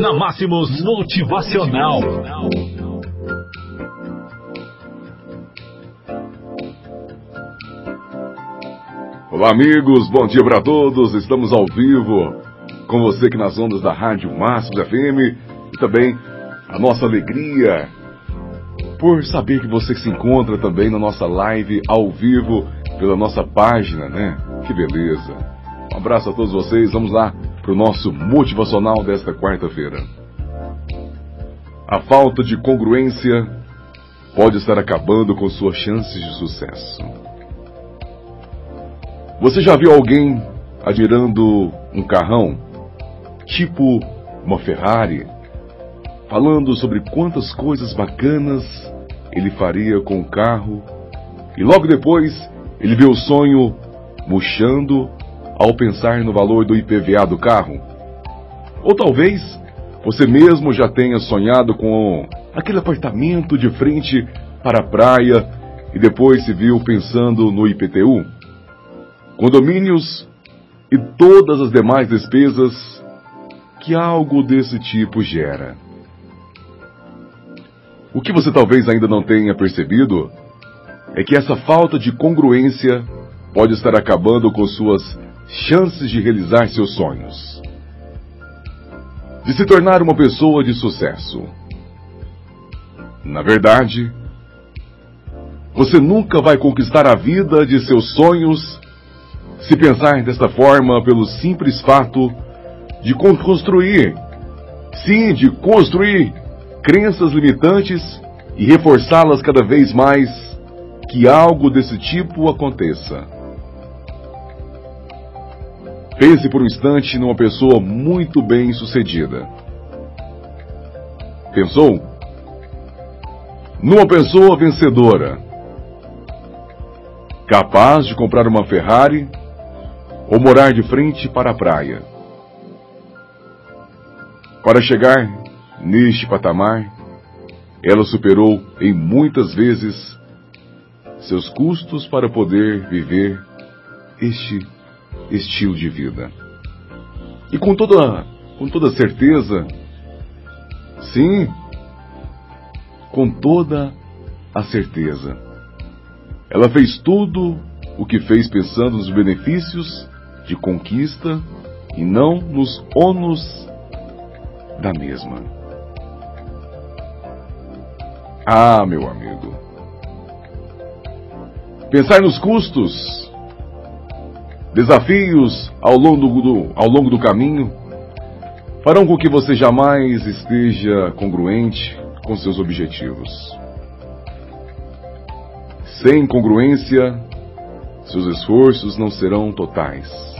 Na Máximos Motivacional. Olá, amigos, bom dia para todos. Estamos ao vivo com você aqui nas ondas da Rádio Máximos FM e também a nossa alegria por saber que você se encontra também na nossa live ao vivo pela nossa página, né? Que beleza. Um abraço a todos vocês. Vamos lá para o nosso motivacional desta quarta-feira. A falta de congruência pode estar acabando com suas chances de sucesso. Você já viu alguém admirando um carrão, tipo uma Ferrari, falando sobre quantas coisas bacanas ele faria com o carro, e logo depois ele vê o sonho murchando ao pensar no valor do IPVA do carro? Ou talvez você mesmo já tenha sonhado com aquele apartamento de frente para a praia e depois se viu pensando no IPTU? Condomínios e todas as demais despesas que algo desse tipo gera. O que você talvez ainda não tenha percebido é que essa falta de congruência pode estar acabando com suas chances de realizar seus sonhos, de se tornar uma pessoa de sucesso. Na verdade, você nunca vai conquistar a vida de seus sonhos se pensar desta forma pelo simples fato de construir, sim, de construir crenças limitantes e reforçá-las cada vez mais que algo desse tipo aconteça. Pense por um instante numa pessoa muito bem sucedida. Pensou? Numa pessoa vencedora, capaz de comprar uma Ferrari ou morar de frente para a praia. Para chegar neste patamar, ela superou em muitas vezes seus custos para poder viver este estilo de vida. E com toda, com toda certeza, sim, com toda a certeza, ela fez tudo o que fez pensando nos benefícios de conquista e não nos ônus da mesma. Ah, meu amigo. Pensar nos custos, desafios ao longo do, ao longo do caminho, farão com que você jamais esteja congruente com seus objetivos. Sem congruência, seus esforços não serão totais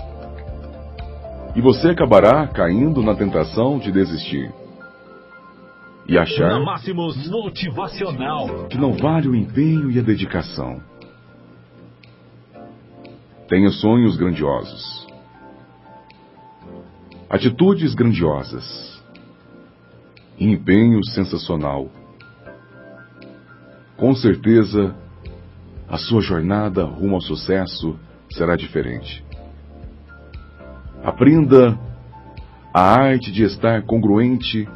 e você acabará caindo na tentação de desistir. E achar que não vale o empenho e a dedicação. Tenha sonhos grandiosos. Atitudes grandiosas. Empenho sensacional. Com certeza, a sua jornada rumo ao sucesso será diferente. Aprenda a arte de estar congruente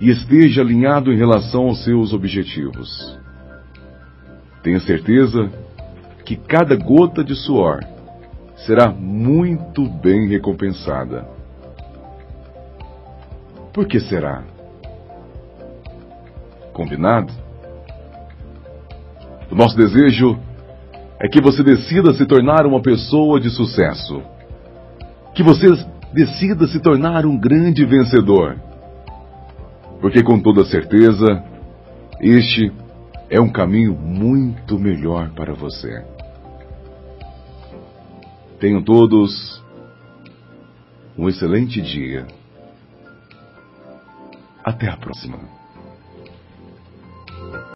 e esteja alinhado em relação aos seus objetivos. Tenha certeza que cada gota de suor será muito bem recompensada. Por que será? Combinado? O nosso desejo é que você decida se tornar uma pessoa de sucesso que você decida se tornar um grande vencedor. Porque com toda certeza, este é um caminho muito melhor para você. Tenham todos um excelente dia. Até a próxima.